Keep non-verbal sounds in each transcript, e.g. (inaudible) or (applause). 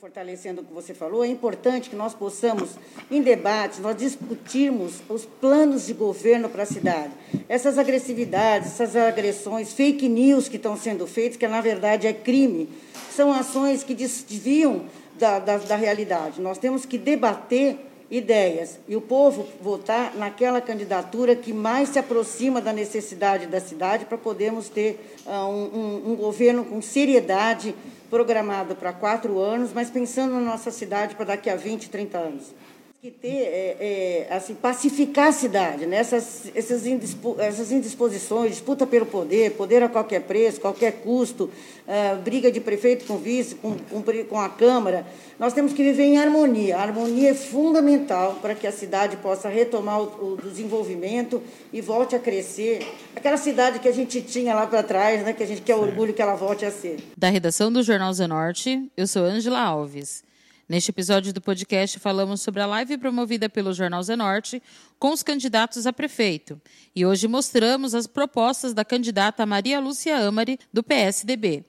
fortalecendo o que você falou, é importante que nós possamos, em debates, nós discutirmos os planos de governo para a cidade. Essas agressividades, essas agressões, fake news que estão sendo feitas, que na verdade é crime, são ações que desviam da, da, da realidade. Nós temos que debater ideias e o povo votar naquela candidatura que mais se aproxima da necessidade da cidade para podermos ter uh, um, um, um governo com seriedade programado para quatro anos, mas pensando na nossa cidade para daqui a 20, 30 anos que ter, é, é, assim, pacificar a cidade, né? essas, essas, indispo, essas indisposições, disputa pelo poder, poder a qualquer preço, qualquer custo, uh, briga de prefeito com vice, com, com, com, a Câmara. Nós temos que viver em harmonia. A harmonia é fundamental para que a cidade possa retomar o, o desenvolvimento e volte a crescer. Aquela cidade que a gente tinha lá para trás, né? que a gente quer orgulho que ela volte a ser. Da redação do Jornal Zenorte, eu sou Ângela Alves. Neste episódio do podcast, falamos sobre a live promovida pelo Jornal Zenorte com os candidatos a prefeito. E hoje mostramos as propostas da candidata Maria Lúcia Amari, do PSDB.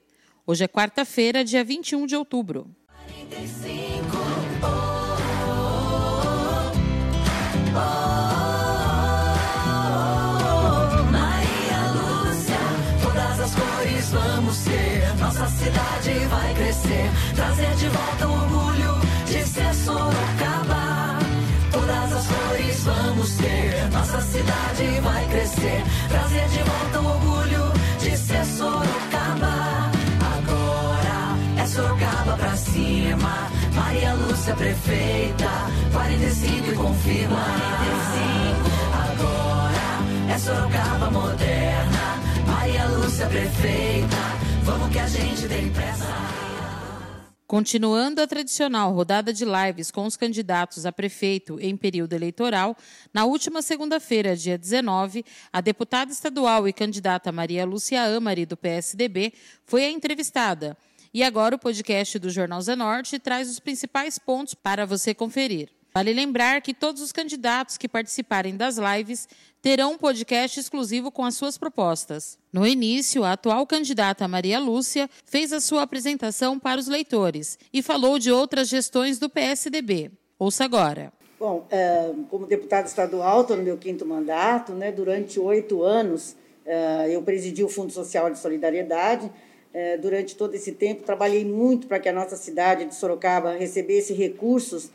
Hoje é quarta-feira, dia 21 de outubro. 45, oh, oh, cores vamos. Nossa cidade vai crescer, trazer de volta o Sorocaba. Todas as cores vamos ter. Nossa cidade vai crescer. Trazer de volta o orgulho de ser Sorocaba. Agora é Sorocaba pra cima. Maria Lúcia prefeita. 45 e confirma. 45. Agora é Sorocaba moderna. Maria Lúcia prefeita. Vamos que a gente tem pressa. Continuando a tradicional rodada de lives com os candidatos a prefeito em período eleitoral, na última segunda-feira, dia 19, a deputada estadual e candidata Maria Lúcia Amari, do PSDB, foi a entrevistada. E agora o podcast do Jornal Zenorte traz os principais pontos para você conferir. Vale lembrar que todos os candidatos que participarem das lives terão um podcast exclusivo com as suas propostas. No início, a atual candidata Maria Lúcia fez a sua apresentação para os leitores e falou de outras gestões do PSDB. Ouça agora. Bom, é, como deputada estadual, estou no meu quinto mandato, né, durante oito anos é, eu presidi o Fundo Social de Solidariedade. É, durante todo esse tempo, trabalhei muito para que a nossa cidade de Sorocaba recebesse recursos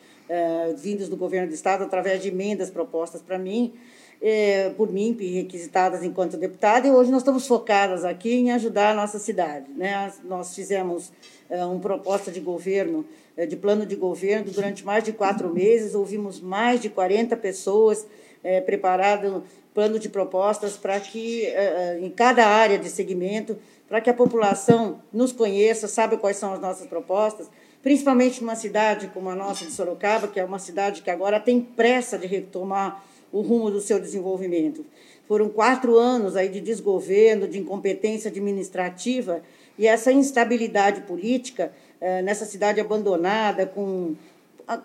vindos do governo do estado através de emendas propostas para mim é, por mim, requisitadas enquanto deputada, e hoje nós estamos focadas aqui em ajudar a nossa cidade. Né? Nós fizemos é, uma proposta de governo, é, de plano de governo, durante mais de quatro meses, ouvimos mais de 40 pessoas é, preparado plano de propostas para que, é, é, em cada área de segmento, para que a população nos conheça, saiba quais são as nossas propostas, principalmente numa cidade como a nossa de Sorocaba, que é uma cidade que agora tem pressa de retomar o rumo do seu desenvolvimento. Foram quatro anos aí de desgoverno, de incompetência administrativa e essa instabilidade política eh, nessa cidade abandonada, com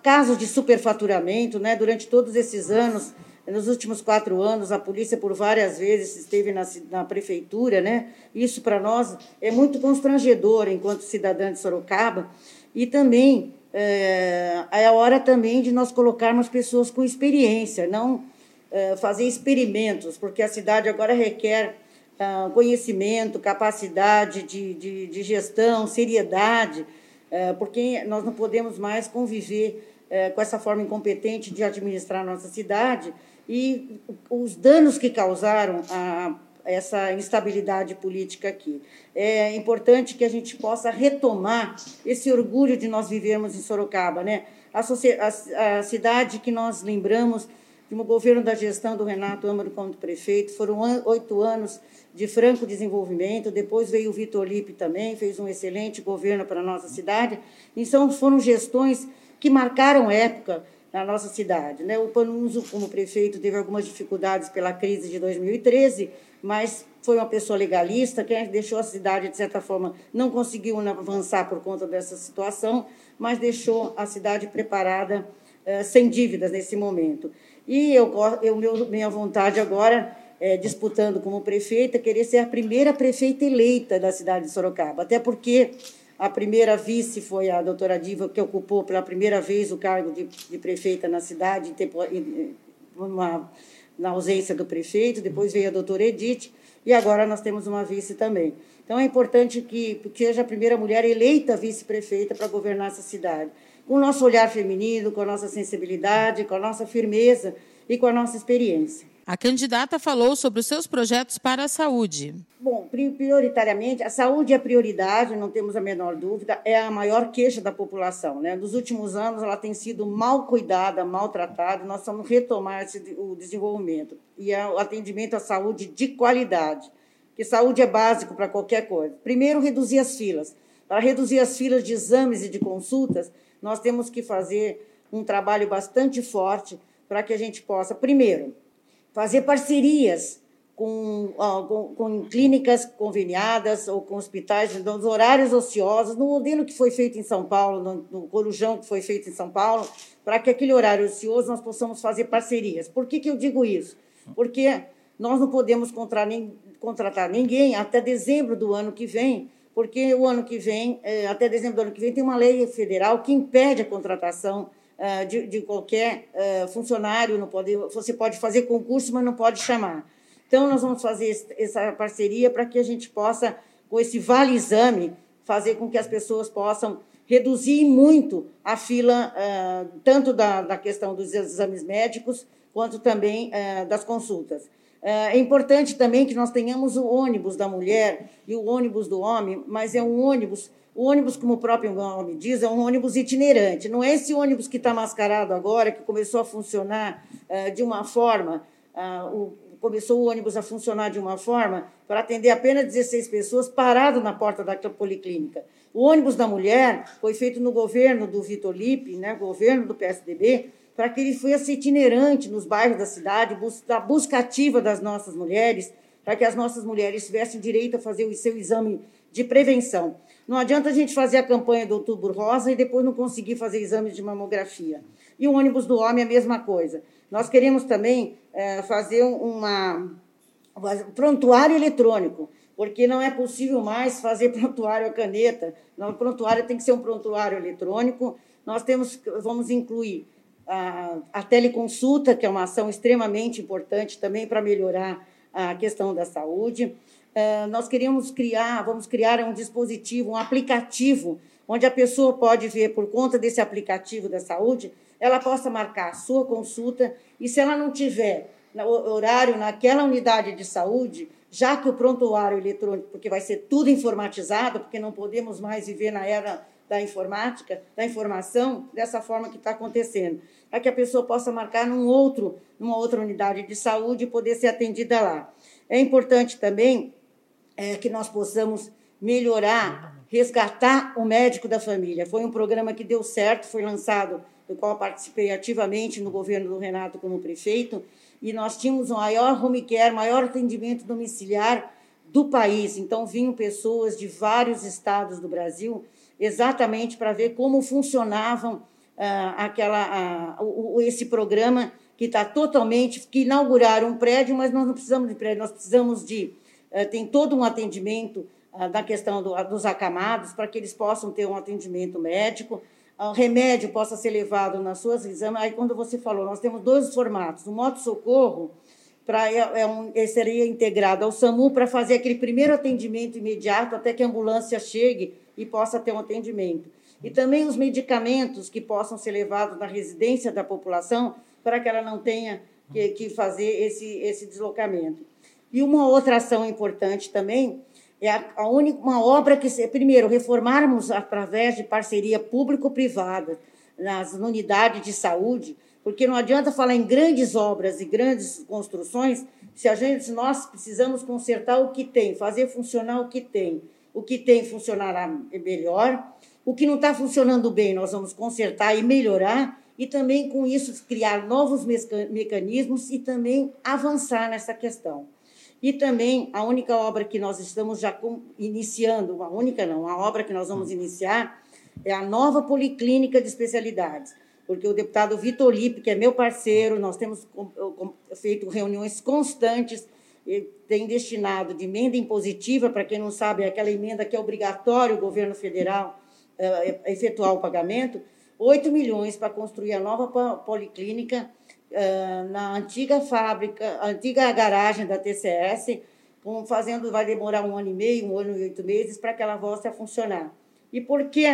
casos de superfaturamento, né? Durante todos esses anos, nos últimos quatro anos, a polícia por várias vezes esteve na, na prefeitura, né? Isso para nós é muito constrangedor enquanto cidadã de Sorocaba e também é, é a hora também de nós colocarmos pessoas com experiência, não eh, fazer experimentos, porque a cidade agora requer uh, conhecimento, capacidade de, de, de gestão, seriedade, uh, porque nós não podemos mais conviver uh, com essa forma incompetente de administrar nossa cidade e os danos que causaram a essa instabilidade política aqui. É importante que a gente possa retomar esse orgulho de nós vivermos em Sorocaba, né? A, a, a cidade que nós lembramos no governo da gestão do Renato Amaro como prefeito. Foram oito anos de franco desenvolvimento. Depois veio o Vitor Lipe também, fez um excelente governo para a nossa cidade. Então, foram gestões que marcaram época na nossa cidade. Né? O Panunzo, como prefeito, teve algumas dificuldades pela crise de 2013, mas foi uma pessoa legalista, que deixou a cidade, de certa forma, não conseguiu avançar por conta dessa situação, mas deixou a cidade preparada, eh, sem dívidas nesse momento. E eu, eu meu, minha vontade agora, é, disputando como prefeita, é querer ser a primeira prefeita eleita da cidade de Sorocaba, até porque a primeira vice foi a doutora Diva, que ocupou pela primeira vez o cargo de, de prefeita na cidade, uma, na ausência do prefeito. Depois veio a doutora Edith, e agora nós temos uma vice também. Então é importante que, que seja a primeira mulher eleita vice-prefeita para governar essa cidade. Com o nosso olhar feminino, com a nossa sensibilidade, com a nossa firmeza e com a nossa experiência. A candidata falou sobre os seus projetos para a saúde. Bom, prioritariamente, a saúde é prioridade, não temos a menor dúvida, é a maior queixa da população. Né? Nos últimos anos, ela tem sido mal cuidada, maltratada, nós vamos retomar esse, o desenvolvimento. E é o atendimento à saúde de qualidade, que saúde é básico para qualquer coisa. Primeiro, reduzir as filas. Para reduzir as filas de exames e de consultas, nós temos que fazer um trabalho bastante forte para que a gente possa, primeiro, fazer parcerias com, com, com, clínicas conveniadas ou com hospitais nos horários ociosos, no modelo que foi feito em São Paulo, no, no Corujão que foi feito em São Paulo, para que aquele horário ocioso nós possamos fazer parcerias. Por que, que eu digo isso? Porque nós não podemos contratar ninguém até dezembro do ano que vem, porque o ano que vem, é, até dezembro do ano que vem, tem uma lei federal que impede a contratação de, de qualquer uh, funcionário, não pode, você pode fazer concurso, mas não pode chamar. Então, nós vamos fazer essa parceria para que a gente possa, com esse vale-exame, fazer com que as pessoas possam reduzir muito a fila, uh, tanto da, da questão dos exames médicos, quanto também das consultas. É importante também que nós tenhamos o ônibus da mulher e o ônibus do homem, mas é um ônibus o ônibus, como o próprio nome diz, é um ônibus itinerante. Não é esse ônibus que está mascarado agora, que começou a funcionar uh, de uma forma, uh, o, começou o ônibus a funcionar de uma forma para atender apenas 16 pessoas parado na porta da policlínica. O ônibus da mulher foi feito no governo do Vitor Lipe, né, governo do PSDB, para que ele fosse itinerante nos bairros da cidade, da busca ativa das nossas mulheres, para que as nossas mulheres tivessem direito a fazer o seu exame de prevenção. Não adianta a gente fazer a campanha do Outubro Rosa e depois não conseguir fazer exames de mamografia. E o ônibus do homem é a mesma coisa. Nós queremos também é, fazer uma, um prontuário eletrônico, porque não é possível mais fazer (laughs) prontuário a caneta. Não, prontuário tem que ser um prontuário eletrônico. Nós temos, vamos incluir a, a teleconsulta, que é uma ação extremamente importante também para melhorar a questão da saúde. É, nós queríamos criar, vamos criar um dispositivo, um aplicativo, onde a pessoa pode ver, por conta desse aplicativo da saúde, ela possa marcar a sua consulta e, se ela não tiver horário naquela unidade de saúde, já que o prontuário eletrônico, porque vai ser tudo informatizado, porque não podemos mais viver na era da informática, da informação, dessa forma que está acontecendo, para que a pessoa possa marcar num outro, numa outra unidade de saúde e poder ser atendida lá. É importante também é, que nós possamos melhorar, resgatar o médico da família. Foi um programa que deu certo, foi lançado, do qual participei ativamente no governo do Renato como prefeito, e nós tínhamos o maior home care, maior atendimento domiciliar do país. Então, vinham pessoas de vários estados do Brasil exatamente para ver como funcionavam ah, aquela, ah, o, esse programa que está totalmente, que inauguraram um prédio, mas nós não precisamos de prédio, nós precisamos de tem todo um atendimento ah, da questão do, dos acamados, para que eles possam ter um atendimento médico, ah, o remédio possa ser levado nas suas exames. Aí, quando você falou, nós temos dois formatos. O moto-socorro é, é um, seria integrado ao SAMU para fazer aquele primeiro atendimento imediato até que a ambulância chegue e possa ter um atendimento. E também os medicamentos que possam ser levados na residência da população para que ela não tenha que, que fazer esse, esse deslocamento. E uma outra ação importante também é a, a única, uma obra que, primeiro, reformarmos através de parceria público-privada nas unidades de saúde, porque não adianta falar em grandes obras e grandes construções se a gente nós precisamos consertar o que tem, fazer funcionar o que tem. O que tem funcionará melhor. O que não está funcionando bem, nós vamos consertar e melhorar e também com isso criar novos mecanismos e também avançar nessa questão. E também a única obra que nós estamos já iniciando, uma única não, a obra que nós vamos iniciar é a nova policlínica de especialidades, porque o deputado Vitor Lipe, que é meu parceiro, nós temos feito reuniões constantes, tem destinado de emenda impositiva, para quem não sabe, é aquela emenda que é obrigatório o governo federal uh, efetuar o pagamento, 8 milhões para construir a nova policlínica na antiga fábrica, antiga garagem da TCS, fazendo, vai demorar um ano e meio, um ano e oito meses para que ela volte a funcionar. E por que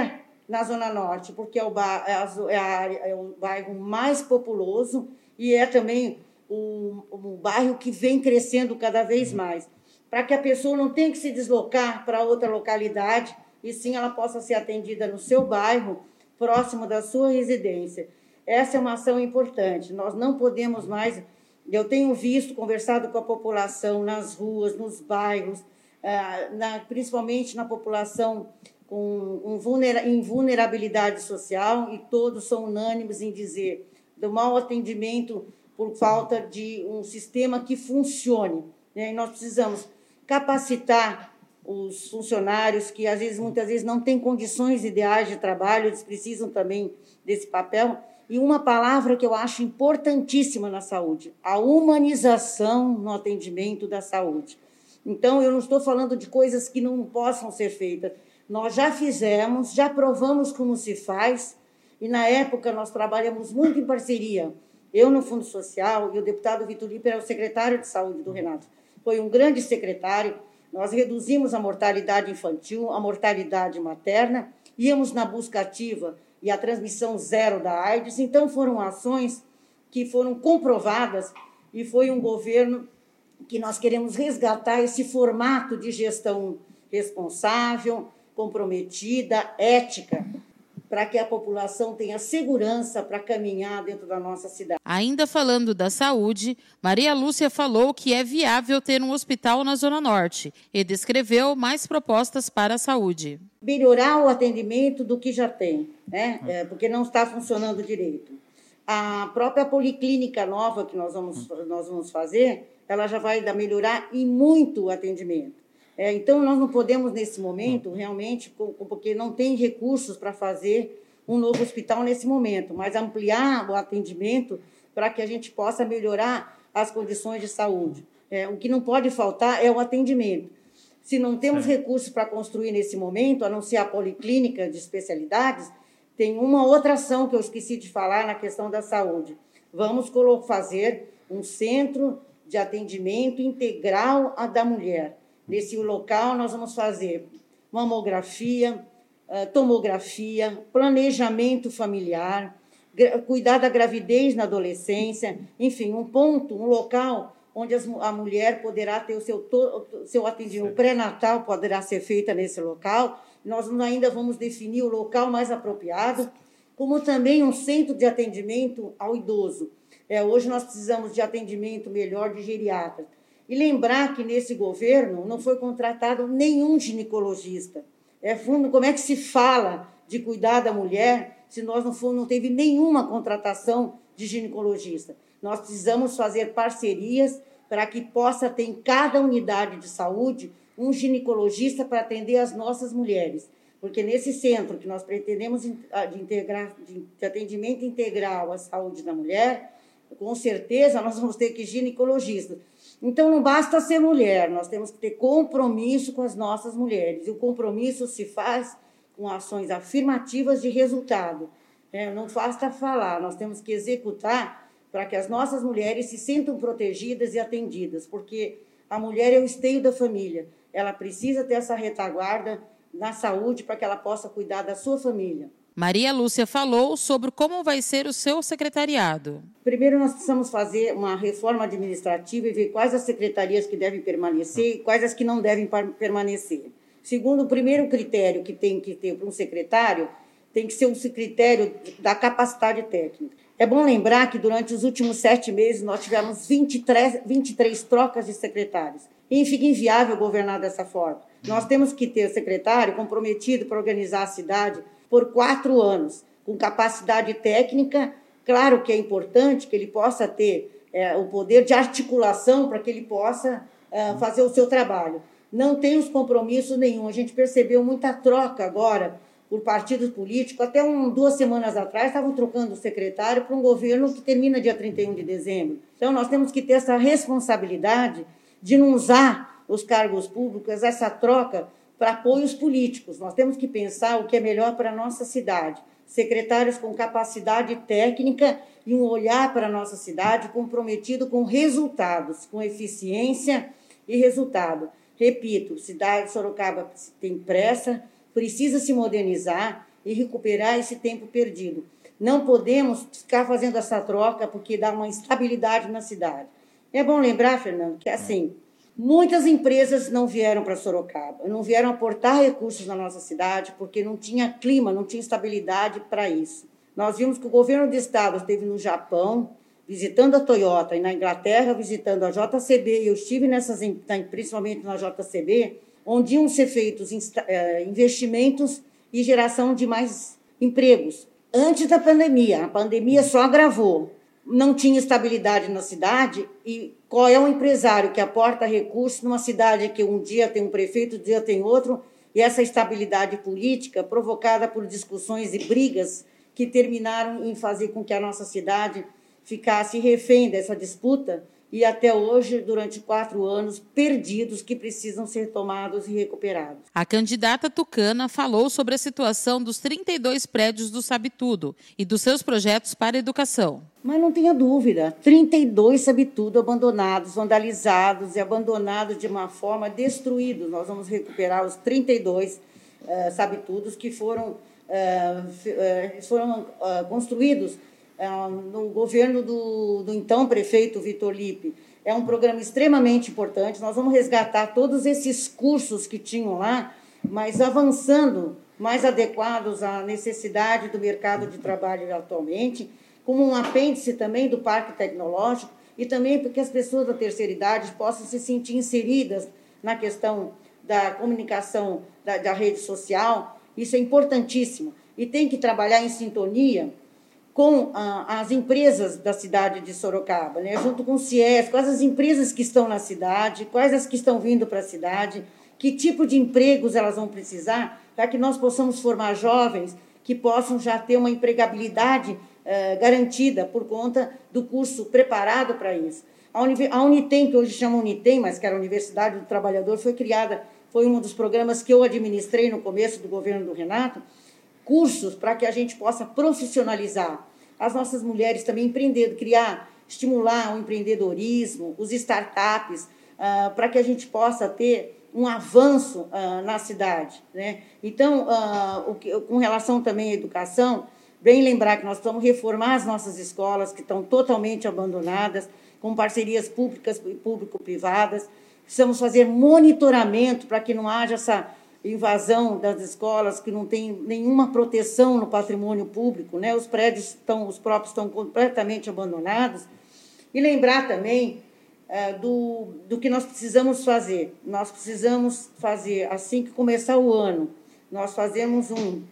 na Zona Norte? Porque é o, bar, é a, é a é o bairro mais populoso e é também um, um bairro que vem crescendo cada vez mais. Para que a pessoa não tenha que se deslocar para outra localidade, e sim ela possa ser atendida no seu bairro próximo da sua residência. Essa é uma ação importante. Nós não podemos mais. Eu tenho visto, conversado com a população nas ruas, nos bairros, ah, principalmente na população com em vulnerabilidade social, e todos são unânimes em dizer do mau atendimento por falta de um sistema que funcione. Né? E nós precisamos capacitar os funcionários que às vezes muitas vezes não têm condições ideais de trabalho, eles precisam também desse papel. E uma palavra que eu acho importantíssima na saúde, a humanização no atendimento da saúde. Então, eu não estou falando de coisas que não possam ser feitas. Nós já fizemos, já provamos como se faz, e na época nós trabalhamos muito em parceria. Eu no Fundo Social e o deputado Vitor Lipe era o secretário de saúde do Renato. Foi um grande secretário, nós reduzimos a mortalidade infantil, a mortalidade materna, íamos na busca ativa e a transmissão zero da AIDS. Então, foram ações que foram comprovadas e foi um governo que nós queremos resgatar esse formato de gestão responsável, comprometida, ética, para que a população tenha segurança para caminhar dentro da nossa cidade. Ainda falando da saúde, Maria Lúcia falou que é viável ter um hospital na Zona Norte e descreveu mais propostas para a saúde. Melhorar o atendimento do que já tem, né? É, porque não está funcionando direito. A própria policlínica nova que nós vamos, nós vamos fazer, ela já vai melhorar e muito o atendimento. É, então, nós não podemos, nesse momento, realmente, porque não tem recursos para fazer um novo hospital nesse momento, mas ampliar o atendimento para que a gente possa melhorar as condições de saúde. É, o que não pode faltar é o atendimento. Se não temos recursos para construir nesse momento, a não ser a policlínica de especialidades, tem uma outra ação que eu esqueci de falar na questão da saúde. Vamos fazer um centro de atendimento integral da mulher Nesse local, nós vamos fazer mamografia, eh, tomografia, planejamento familiar, cuidar da gravidez na adolescência, enfim, um ponto, um local onde a mulher poderá ter o seu, seu atendimento pré-natal, poderá ser feita nesse local. Nós ainda vamos definir o local mais apropriado, como também um centro de atendimento ao idoso. É, hoje nós precisamos de atendimento melhor de geriatras. E lembrar que nesse governo não foi contratado nenhum ginecologista. É fundo, como é que se fala de cuidar da mulher se nós não, não teve nenhuma contratação de ginecologista? Nós precisamos fazer parcerias para que possa ter em cada unidade de saúde um ginecologista para atender as nossas mulheres. Porque nesse centro que nós pretendemos de, integrar, de atendimento integral à saúde da mulher, com certeza nós vamos ter que ginecologista. Então não basta ser mulher, nós temos que ter compromisso com as nossas mulheres. E o compromisso se faz com ações afirmativas de resultado. É, não basta falar, nós temos que executar para que as nossas mulheres se sintam protegidas e atendidas, porque a mulher é o esteio da família. Ela precisa ter essa retaguarda na saúde para que ela possa cuidar da sua família. Maria Lúcia falou sobre como vai ser o seu secretariado. Primeiro, nós precisamos fazer uma reforma administrativa e ver quais as secretarias que devem permanecer e quais as que não devem permanecer. Segundo, o primeiro critério que tem que ter para um secretário tem que ser um critério da capacidade técnica. É bom lembrar que durante os últimos sete meses nós tivemos 23, 23 trocas de secretários. E fica inviável governar dessa forma. Nós temos que ter secretário comprometido para organizar a cidade por quatro anos, com capacidade técnica Claro que é importante que ele possa ter é, o poder de articulação para que ele possa é, fazer o seu trabalho. Não tem os compromissos nenhum. A gente percebeu muita troca agora por partidos políticos. Até um, duas semanas atrás estavam trocando o secretário para um governo que termina dia 31 de dezembro. Então, nós temos que ter essa responsabilidade de não usar os cargos públicos, essa troca para apoios políticos. Nós temos que pensar o que é melhor para a nossa cidade secretários com capacidade técnica e um olhar para a nossa cidade comprometido com resultados, com eficiência e resultado. Repito, cidade de Sorocaba tem pressa, precisa se modernizar e recuperar esse tempo perdido. Não podemos ficar fazendo essa troca porque dá uma instabilidade na cidade. É bom lembrar, Fernando, que assim, Muitas empresas não vieram para Sorocaba, não vieram aportar recursos na nossa cidade porque não tinha clima, não tinha estabilidade para isso. Nós vimos que o governo do estado esteve no Japão, visitando a Toyota, e na Inglaterra, visitando a JCB, e eu estive nessas, principalmente na JCB, onde iam ser feitos eh, investimentos e geração de mais empregos. Antes da pandemia, a pandemia só agravou não tinha estabilidade na cidade e qual é o empresário que aporta recursos numa cidade que um dia tem um prefeito, um dia tem outro, e essa estabilidade política provocada por discussões e brigas que terminaram em fazer com que a nossa cidade ficasse refém dessa disputa e até hoje, durante quatro anos, perdidos que precisam ser tomados e recuperados. A candidata tucana falou sobre a situação dos 32 prédios do Sabe Tudo e dos seus projetos para a educação. Mas não tenha dúvida, 32 Sabe Tudo abandonados, vandalizados e abandonados de uma forma destruídos. Nós vamos recuperar os 32 uh, Sabe Tudos que foram, uh, foram uh, construídos no governo do, do então prefeito Vitor Lipe. É um programa extremamente importante. Nós vamos resgatar todos esses cursos que tinham lá, mas avançando mais adequados à necessidade do mercado de trabalho atualmente, como um apêndice também do Parque Tecnológico e também para que as pessoas da terceira idade possam se sentir inseridas na questão da comunicação da, da rede social. Isso é importantíssimo. E tem que trabalhar em sintonia com ah, as empresas da cidade de Sorocaba, né? junto com o CIES, quais as empresas que estão na cidade, quais as que estão vindo para a cidade, que tipo de empregos elas vão precisar, para que nós possamos formar jovens que possam já ter uma empregabilidade eh, garantida por conta do curso preparado para isso. A, a Unitem, que hoje chama Unitem, mas que era a Universidade do Trabalhador, foi criada, foi um dos programas que eu administrei no começo do governo do Renato, cursos para que a gente possa profissionalizar as nossas mulheres também empreender, criar, estimular o empreendedorismo, os startups, ah, para que a gente possa ter um avanço ah, na cidade. Né? Então, ah, o que, com relação também à educação, bem lembrar que nós estamos reformar as nossas escolas que estão totalmente abandonadas, com parcerias públicas e público-privadas. Precisamos fazer monitoramento para que não haja essa invasão das escolas que não tem nenhuma proteção no patrimônio público, né? Os prédios estão, os próprios estão completamente abandonados. E lembrar também é, do, do que nós precisamos fazer. Nós precisamos fazer, assim que começar o ano, nós fazemos um,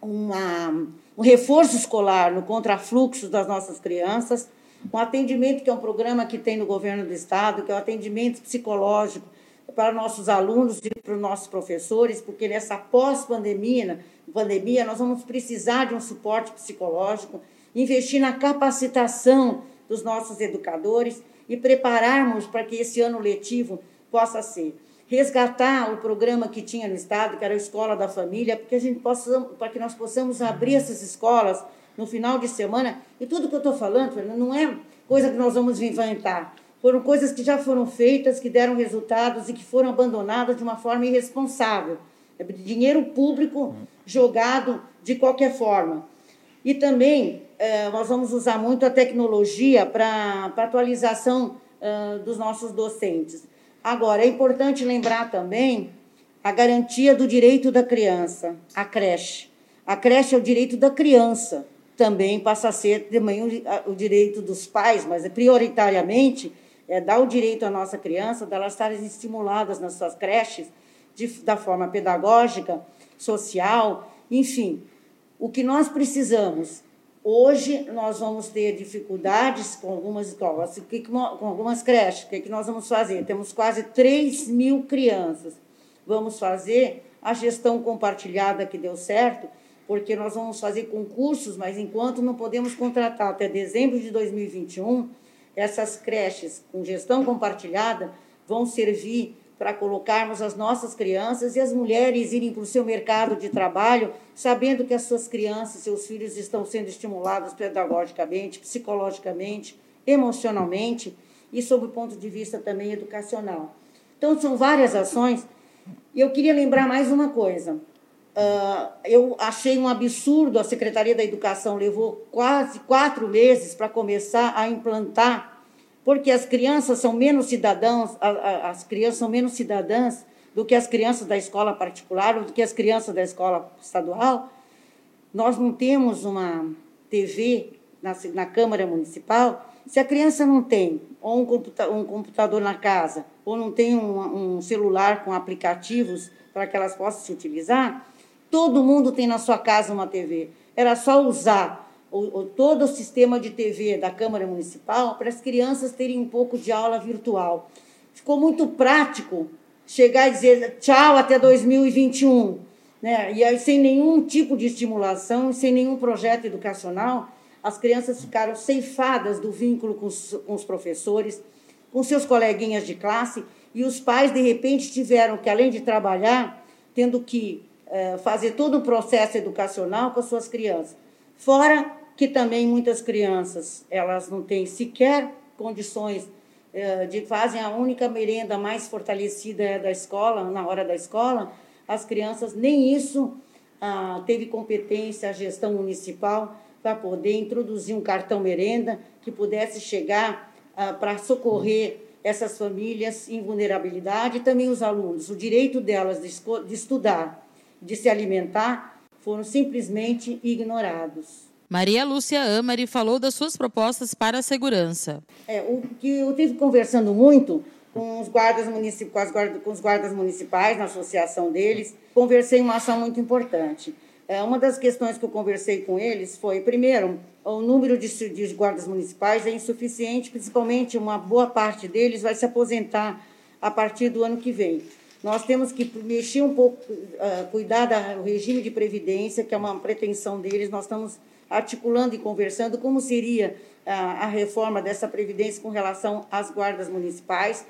uma, um reforço escolar no contrafluxo das nossas crianças, um atendimento que é um programa que tem no governo do estado, que é o atendimento psicológico para nossos alunos e para os nossos professores, porque nessa pós-pandemia, pandemia, nós vamos precisar de um suporte psicológico, investir na capacitação dos nossos educadores e prepararmos para que esse ano letivo possa ser resgatar o programa que tinha no estado, que era a escola da família, porque a gente possa, para que nós possamos abrir essas escolas no final de semana. E tudo que eu estou falando, não é coisa que nós vamos inventar. Foram coisas que já foram feitas, que deram resultados e que foram abandonadas de uma forma irresponsável. É dinheiro público jogado de qualquer forma. E também eh, nós vamos usar muito a tecnologia para atualização dos nossos docentes. Agora, é importante lembrar também a garantia do direito da criança, a creche. A creche é o direito da criança, também passa a ser também o direito dos pais, mas é prioritariamente é, dar o direito à nossa criança, delas estarem estimuladas nas suas creches, de, da forma pedagógica, social, enfim. O que nós precisamos Hoje nós vamos ter dificuldades com algumas escolas, com algumas creches. O que, que nós vamos fazer? Temos quase 3 mil crianças. Vamos fazer a gestão compartilhada que deu certo, porque nós vamos fazer concursos, mas enquanto não podemos contratar até dezembro de 2021, essas creches com gestão compartilhada vão servir para colocarmos as nossas crianças e as mulheres irem para o seu mercado de trabalho, sabendo que as suas crianças, seus filhos estão sendo estimulados pedagogicamente, psicologicamente, emocionalmente e sob o ponto de vista também educacional. Então, são várias ações. E eu queria lembrar mais uma coisa. Uh, eu achei um absurdo, a Secretaria da Educação levou quase quatro meses para começar a implantar porque as crianças são menos cidadãos, as crianças são menos cidadãs do que as crianças da escola particular ou do que as crianças da escola estadual. Nós não temos uma TV na, na Câmara Municipal. Se a criança não tem ou um, computa, um computador na casa ou não tem um, um celular com aplicativos para que elas possam se utilizar, todo mundo tem na sua casa uma TV. Era só usar o, o, todo o sistema de TV da Câmara Municipal para as crianças terem um pouco de aula virtual. Ficou muito prático chegar e dizer tchau até 2021. Né? E aí, sem nenhum tipo de estimulação, sem nenhum projeto educacional, as crianças ficaram ceifadas do vínculo com os, com os professores, com seus coleguinhas de classe, e os pais, de repente, tiveram que, além de trabalhar, tendo que fazer todo o processo educacional com as suas crianças. Fora que também muitas crianças elas não têm sequer condições eh, de fazem a única merenda mais fortalecida é da escola na hora da escola as crianças nem isso ah, teve competência a gestão municipal para poder introduzir um cartão merenda que pudesse chegar ah, para socorrer essas famílias em vulnerabilidade e também os alunos o direito delas de, de estudar de se alimentar foram simplesmente ignorados Maria Lúcia Amari falou das suas propostas para a segurança. É, o que eu tive conversando muito com os guardas municipais, com os guardas municipais, na associação deles, conversei uma ação muito importante. É, uma das questões que eu conversei com eles foi, primeiro, o número de, de guardas municipais é insuficiente, principalmente uma boa parte deles vai se aposentar a partir do ano que vem. Nós temos que mexer um pouco, uh, cuidar do regime de previdência, que é uma pretensão deles. Nós estamos articulando e conversando como seria a, a reforma dessa previdência com relação às guardas municipais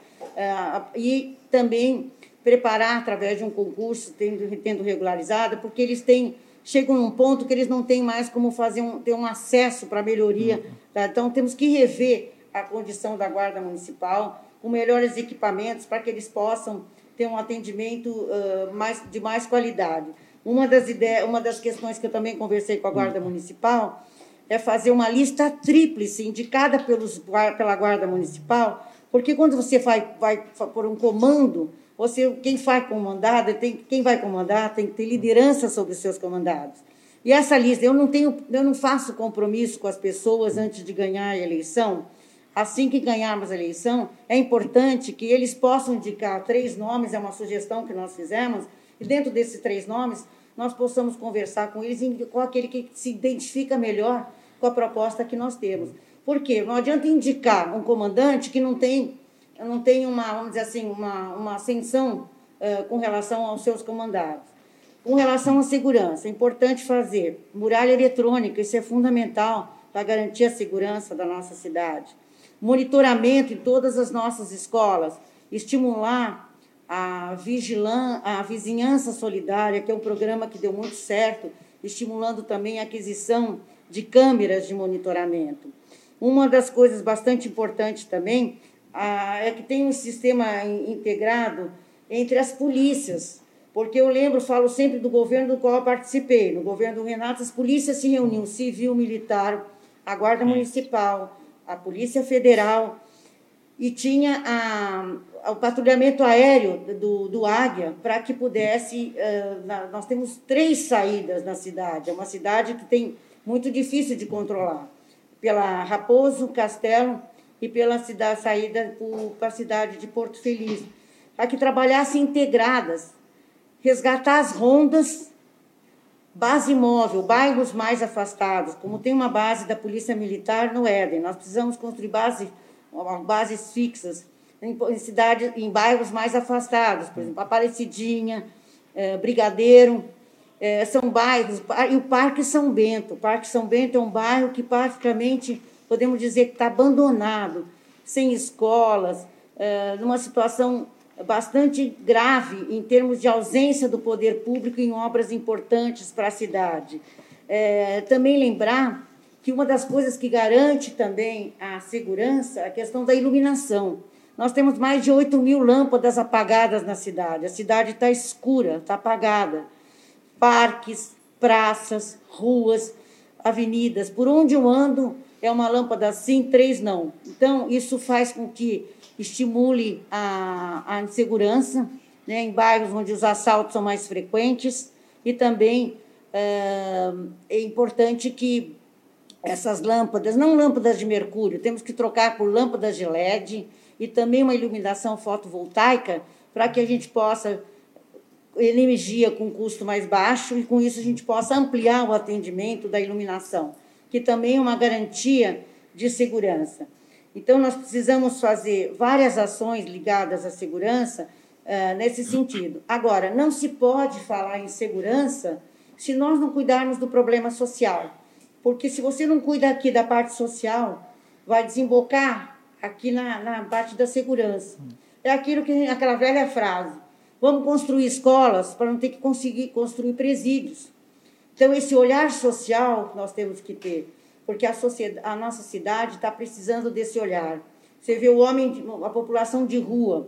e também preparar através de um concurso tendo, tendo regularizado, porque eles têm chegam num ponto que eles não têm mais como fazer um, ter um acesso para melhoria. Uhum. Tá? Então, temos que rever a condição da Guarda Municipal com melhores equipamentos para que eles possam ter um atendimento uh, mais, de mais qualidade. Uma das, ideias, uma das questões que eu também conversei com a Guarda Municipal é fazer uma lista tríplice indicada pelos, pela Guarda Municipal, porque quando você vai, vai por um comando, você, quem vai comandar, tem, quem vai comandar tem que ter liderança sobre os seus comandados. E essa lista, eu não tenho, eu não faço compromisso com as pessoas antes de ganhar a eleição. Assim que ganharmos a eleição, é importante que eles possam indicar três nomes, é uma sugestão que nós fizemos, e dentro desses três nomes, nós possamos conversar com eles com aquele que se identifica melhor com a proposta que nós temos. Por quê? Não adianta indicar um comandante que não tem, não tem uma, vamos dizer assim, uma, uma ascensão uh, com relação aos seus comandados. Com relação à segurança, é importante fazer muralha eletrônica, isso é fundamental para garantir a segurança da nossa cidade. Monitoramento em todas as nossas escolas, estimular a, vigilan a vizinhança solidária, que é um programa que deu muito certo, estimulando também a aquisição de câmeras de monitoramento. Uma das coisas bastante importantes também a, é que tem um sistema integrado entre as polícias, porque eu lembro, falo sempre do governo do qual eu participei. No governo do Renato, as polícias se reuniam, civil, militar, a Guarda Municipal, a Polícia Federal, e tinha a, o patrulhamento aéreo do, do Águia para que pudesse. Uh, na, nós temos três saídas na cidade, é uma cidade que tem muito difícil de controlar pela Raposo, Castelo e pela cidade, saída para a cidade de Porto Feliz, para que trabalhassem integradas, resgatar as rondas Base móvel, bairros mais afastados, como tem uma base da Polícia Militar no Éden, nós precisamos construir base, bases fixas em, cidades, em bairros mais afastados, por exemplo, Aparecidinha, é, Brigadeiro, é, são bairros, e o Parque São Bento. O Parque São Bento é um bairro que praticamente, podemos dizer que está abandonado, sem escolas, é, numa situação bastante grave em termos de ausência do poder público em obras importantes para a cidade. É, também lembrar que uma das coisas que garante também a segurança é a questão da iluminação. Nós temos mais de 8 mil lâmpadas apagadas na cidade. A cidade está escura, está apagada. Parques, praças, ruas, avenidas. Por onde eu ando, é uma lâmpada sim, três não. Então, isso faz com que estimule a, a insegurança né, em bairros onde os assaltos são mais frequentes e também é, é importante que essas lâmpadas, não lâmpadas de mercúrio, temos que trocar por lâmpadas de LED e também uma iluminação fotovoltaica para que a gente possa energia com custo mais baixo e com isso a gente possa ampliar o atendimento da iluminação, que também é uma garantia de segurança. Então, nós precisamos fazer várias ações ligadas à segurança uh, nesse sentido. Agora, não se pode falar em segurança se nós não cuidarmos do problema social. Porque se você não cuida aqui da parte social, vai desembocar aqui na, na parte da segurança. É aquilo que aquela velha frase: vamos construir escolas para não ter que conseguir construir presídios. Então, esse olhar social nós temos que ter porque a, sociedade, a nossa cidade está precisando desse olhar. Você vê o homem, a população de rua,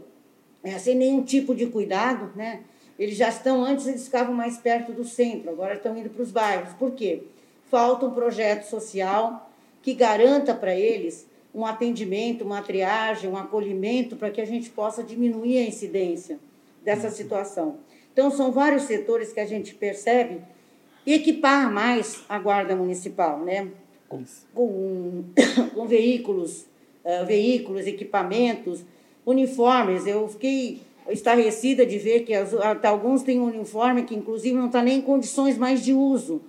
é, sem nenhum tipo de cuidado, né? Eles já estão, antes eles ficavam mais perto do centro, agora estão indo para os bairros. Por quê? Falta um projeto social que garanta para eles um atendimento, uma triagem, um acolhimento para que a gente possa diminuir a incidência dessa situação. Então, são vários setores que a gente percebe e equipar mais a guarda municipal, né? Com, com (coughs) veículos, uh, veículos, equipamentos, uniformes. Eu fiquei estarrecida de ver que as, alguns têm um uniforme que, inclusive, não está nem em condições mais de uso.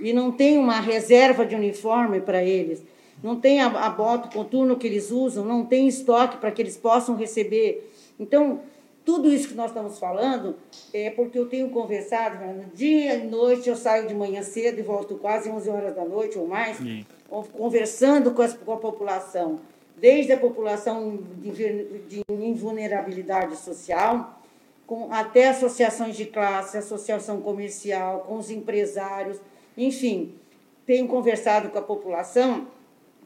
E não tem uma reserva de uniforme para eles. Não tem a, a bota, o coturno que eles usam, não tem estoque para que eles possam receber. Então, tudo isso que nós estamos falando é porque eu tenho conversado, né, dia e noite, eu saio de manhã cedo e volto quase 11 horas da noite ou mais, Sim. conversando com, as, com, a população, desde a população de, de invulnerabilidade social, com, até associações de classe, associação comercial, com os empresários, enfim, tenho conversado com a população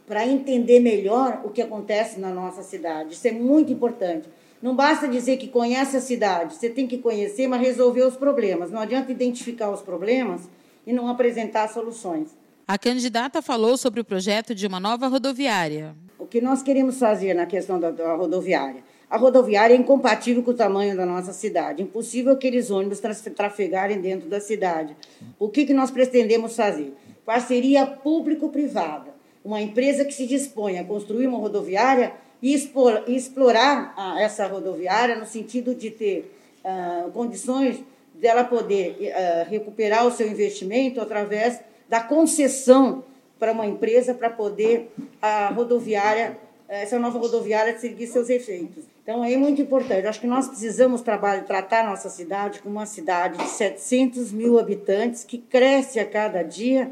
para entender melhor o que acontece na nossa cidade. Isso é muito importante não basta dizer que conhece a cidade, você tem que conhecer, mas resolver os problemas. Não adianta identificar os problemas e não apresentar soluções. A candidata falou sobre o projeto de uma nova rodoviária. O que nós queremos fazer na questão da, da rodoviária? A rodoviária é incompatível com o tamanho da nossa cidade. Impossível aqueles ônibus trafegarem dentro da cidade. O que, que nós pretendemos fazer? Parceria público-privada. Uma empresa que se dispõe a construir uma rodoviária e explorar, explorar a, essa rodoviária no sentido de ter uh, condições dela poder uh, recuperar o seu investimento através da concessão para uma empresa para poder a rodoviária, essa nova rodoviária, seguir seus efeitos. Então, é muito importante. Acho que nós precisamos trabalhar, tratar nossa cidade como uma cidade de 700 mil habitantes que cresce a cada dia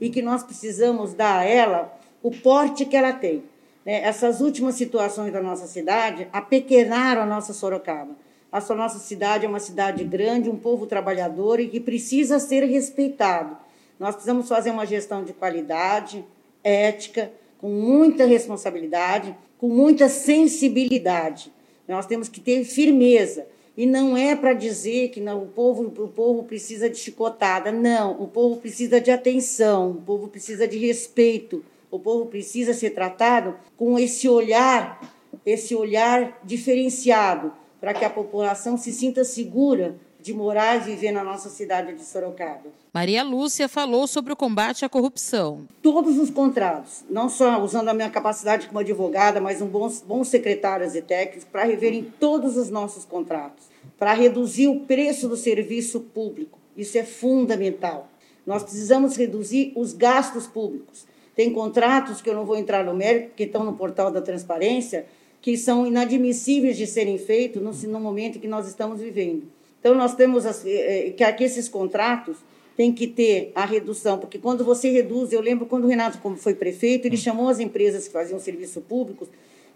e que nós precisamos dar a ela o porte que ela tem. Né, essas últimas situações da nossa cidade apequenaram a nossa Sorocaba. A nossa cidade é uma cidade grande, um povo trabalhador e que precisa ser respeitado. Nós precisamos fazer uma gestão de qualidade, ética, com muita responsabilidade, com muita sensibilidade. Nós temos que ter firmeza. E não é para dizer que não, o, povo, o povo precisa de chicotada. Não, o povo precisa de atenção, o povo precisa de respeito, o povo precisa ser tratado com esse olhar, esse olhar diferenciado, para que a população se sinta segura de morar e viver na nossa cidade de Sorocaba. Maria Lúcia falou sobre o combate à corrupção. Todos os contratos, não só usando a minha capacidade como advogada, mas um bons, bons secretários e técnicos, para reverem todos os nossos contratos, para reduzir o preço do serviço público. Isso é fundamental. Nós precisamos reduzir os gastos públicos. Tem contratos que eu não vou entrar no mérito, que estão no portal da transparência, que são inadmissíveis de serem feitos no, no momento que nós estamos vivendo. Então, nós temos as, é, que aqui esses contratos têm que ter a redução, porque quando você reduz, eu lembro quando o Renato como foi prefeito, ele chamou as empresas que faziam serviço público,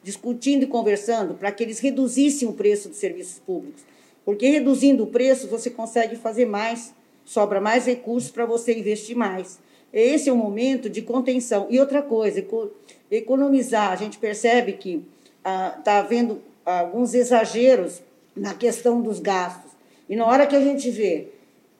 discutindo e conversando, para que eles reduzissem o preço dos serviços públicos. Porque reduzindo o preço, você consegue fazer mais, sobra mais recursos para você investir mais. Esse é o momento de contenção. E outra coisa, economizar. A gente percebe que está ah, havendo alguns exageros na questão dos gastos. E na hora que a gente vê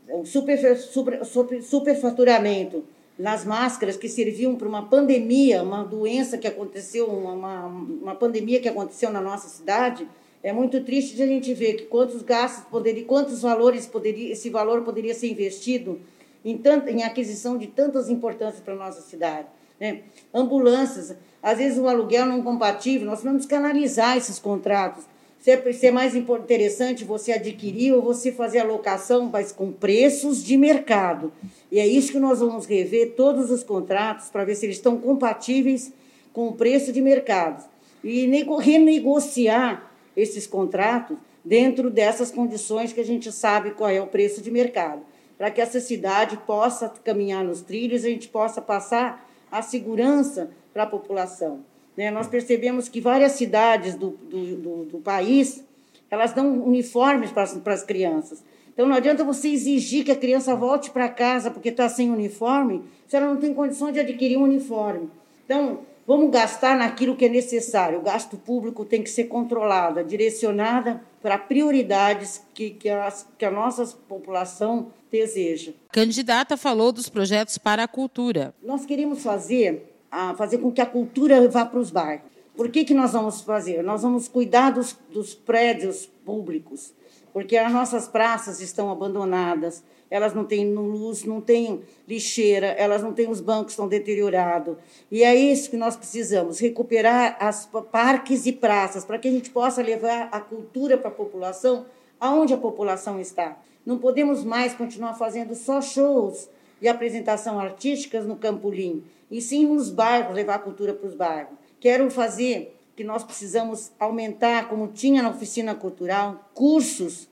o super, super, super, superfaturamento nas máscaras que serviam para uma pandemia, uma doença que aconteceu, uma, uma pandemia que aconteceu na nossa cidade, é muito triste de a gente ver que quantos gastos poderiam, quantos valores poderia, esse valor poderia ser investido em, em aquisição de tantas importâncias para a nossa cidade. Né? Ambulâncias, às vezes o aluguel não é compatível, nós vamos canalizar esses contratos. Se é, mais interessante você adquirir ou você fazer a locação, mas com preços de mercado. E é isso que nós vamos rever todos os contratos para ver se eles estão compatíveis com o preço de mercado. E renegociar esses contratos dentro dessas condições que a gente sabe qual é o preço de mercado, para que essa cidade possa caminhar nos trilhos, a gente possa passar a segurança para a população. Né? Nós percebemos que várias cidades do, do, do, do país elas dão uniformes para as, crianças. Então não adianta você exigir que a criança volte para casa porque está sem uniforme, se ela não tem condições de adquirir um uniforme. Então, vamos gastar naquilo que é necessário. O gasto público tem que ser controlado, direcionada para prioridades que, que, as, que a nossa população deseja. Candidata falou dos projetos para a cultura. Nós queremos fazer, a, fazer com que a cultura vá para os bairros. Por que, que nós vamos fazer? Nós vamos cuidar dos, dos prédios públicos, porque as nossas praças estão abandonadas, elas não têm luz, não têm lixeira, elas não têm os bancos estão deteriorados. E é isso que nós precisamos, recuperar as parques e praças, para que a gente possa levar a cultura para a população aonde a população está. Não podemos mais continuar fazendo só shows de apresentação artísticas no Campolim, e sim nos bairros, levar a cultura para os bairros. Quero fazer que nós precisamos aumentar, como tinha na oficina cultural, cursos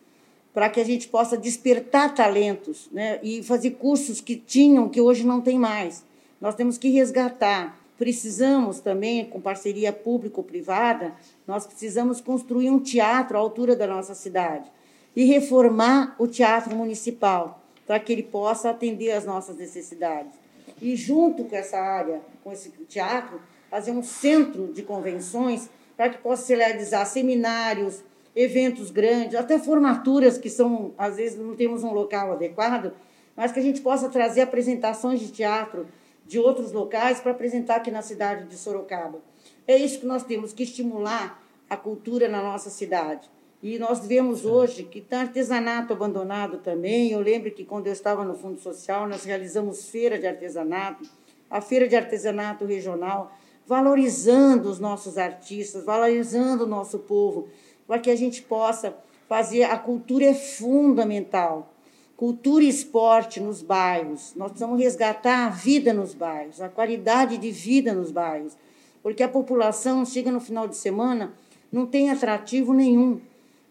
para que a gente possa despertar talentos né? e fazer cursos que tinham, que hoje não tem mais. Nós temos que resgatar. Precisamos também, com parceria público-privada, nós precisamos construir um teatro à altura da nossa cidade e reformar o teatro municipal para que ele possa atender às nossas necessidades. E junto com essa área, com esse teatro, fazer um centro de convenções para que possa se realizar seminários, eventos grandes, até formaturas que são, às vezes, não temos um local adequado, mas que a gente possa trazer apresentações de teatro de outros locais para apresentar aqui na cidade de Sorocaba. É isso que nós temos que estimular a cultura na nossa cidade. E nós vemos hoje que está artesanato abandonado também. Eu lembro que quando eu estava no Fundo Social, nós realizamos feira de artesanato, a feira de artesanato regional, valorizando os nossos artistas, valorizando o nosso povo, para que a gente possa fazer. A cultura é fundamental. Cultura e esporte nos bairros. Nós precisamos resgatar a vida nos bairros, a qualidade de vida nos bairros. Porque a população chega no final de semana, não tem atrativo nenhum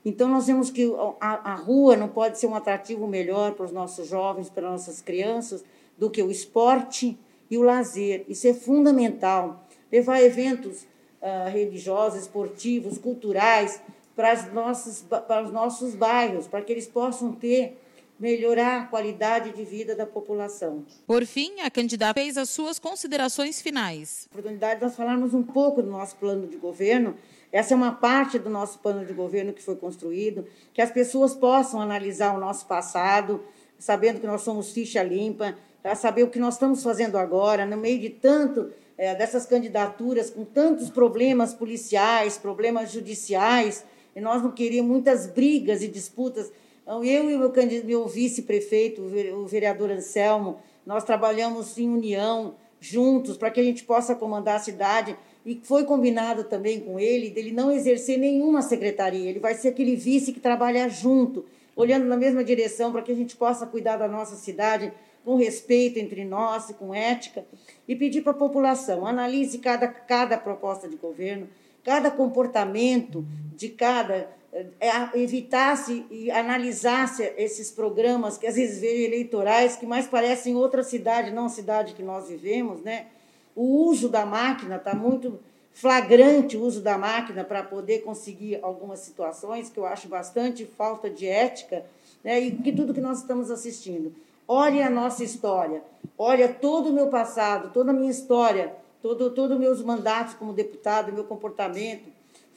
então, nós vemos que a, a rua não pode ser um atrativo melhor para os nossos jovens, para as nossas crianças, do que o esporte e o lazer. Isso é fundamental. Levar eventos uh, religiosos, esportivos, culturais para, as nossas, para os nossos bairros, para que eles possam ter melhorar a qualidade de vida da população. Por fim, a candidata fez as suas considerações finais. Oportunidade de nós falarmos um pouco do nosso plano de governo essa é uma parte do nosso plano de governo que foi construído, que as pessoas possam analisar o nosso passado, sabendo que nós somos ficha limpa, para saber o que nós estamos fazendo agora, no meio de tanto é, dessas candidaturas, com tantos problemas policiais, problemas judiciais, e nós não queríamos muitas brigas e disputas. Então, eu e o meu vice-prefeito, o vereador Anselmo, nós trabalhamos em união, juntos, para que a gente possa comandar a cidade e foi combinado também com ele dele não exercer nenhuma secretaria. Ele vai ser aquele vice que trabalha junto, olhando na mesma direção para que a gente possa cuidar da nossa cidade com respeito entre nós com ética, e pedir para a população, analise cada, cada proposta de governo, cada comportamento de cada é, evitasse e analisasse esses programas que às vezes veem eleitorais que mais parecem outra cidade, não a cidade que nós vivemos, né? O uso da máquina está muito flagrante o uso da máquina para poder conseguir algumas situações que eu acho bastante falta de ética, né? E que tudo que nós estamos assistindo. Olhe a nossa história, olha todo o meu passado, toda a minha história, todo todo meus mandatos como deputado, meu comportamento,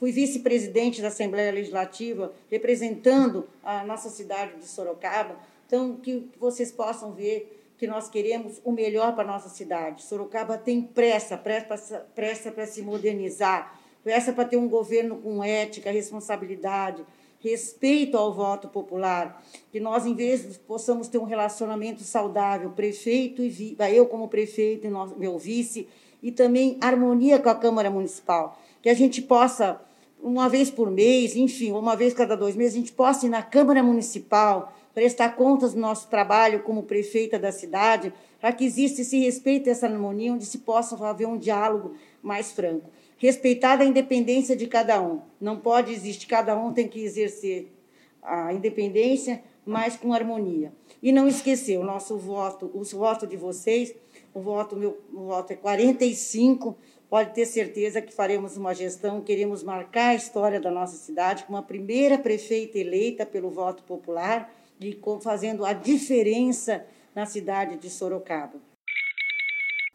Fui vice-presidente da Assembleia Legislativa, representando a nossa cidade de Sorocaba. Então, que vocês possam ver que nós queremos o melhor para nossa cidade. Sorocaba tem pressa, pressa, pressa para se modernizar, pressa para ter um governo com ética, responsabilidade, respeito ao voto popular, que nós, em vez possamos ter um relacionamento saudável, prefeito e eu como prefeito e meu vice, e também harmonia com a Câmara Municipal que a gente possa, uma vez por mês, enfim, uma vez cada dois meses, a gente possa ir na Câmara Municipal, prestar contas do nosso trabalho como prefeita da cidade, para que exista esse respeito, essa harmonia, onde se possa haver um diálogo mais franco. Respeitada a independência de cada um. Não pode existir, cada um tem que exercer a independência, mas com harmonia. E não esquecer, o nosso voto, o voto de vocês, o voto, meu o voto é 45, pode ter certeza que faremos uma gestão, queremos marcar a história da nossa cidade como a primeira prefeita eleita pelo voto popular e fazendo a diferença na cidade de Sorocaba.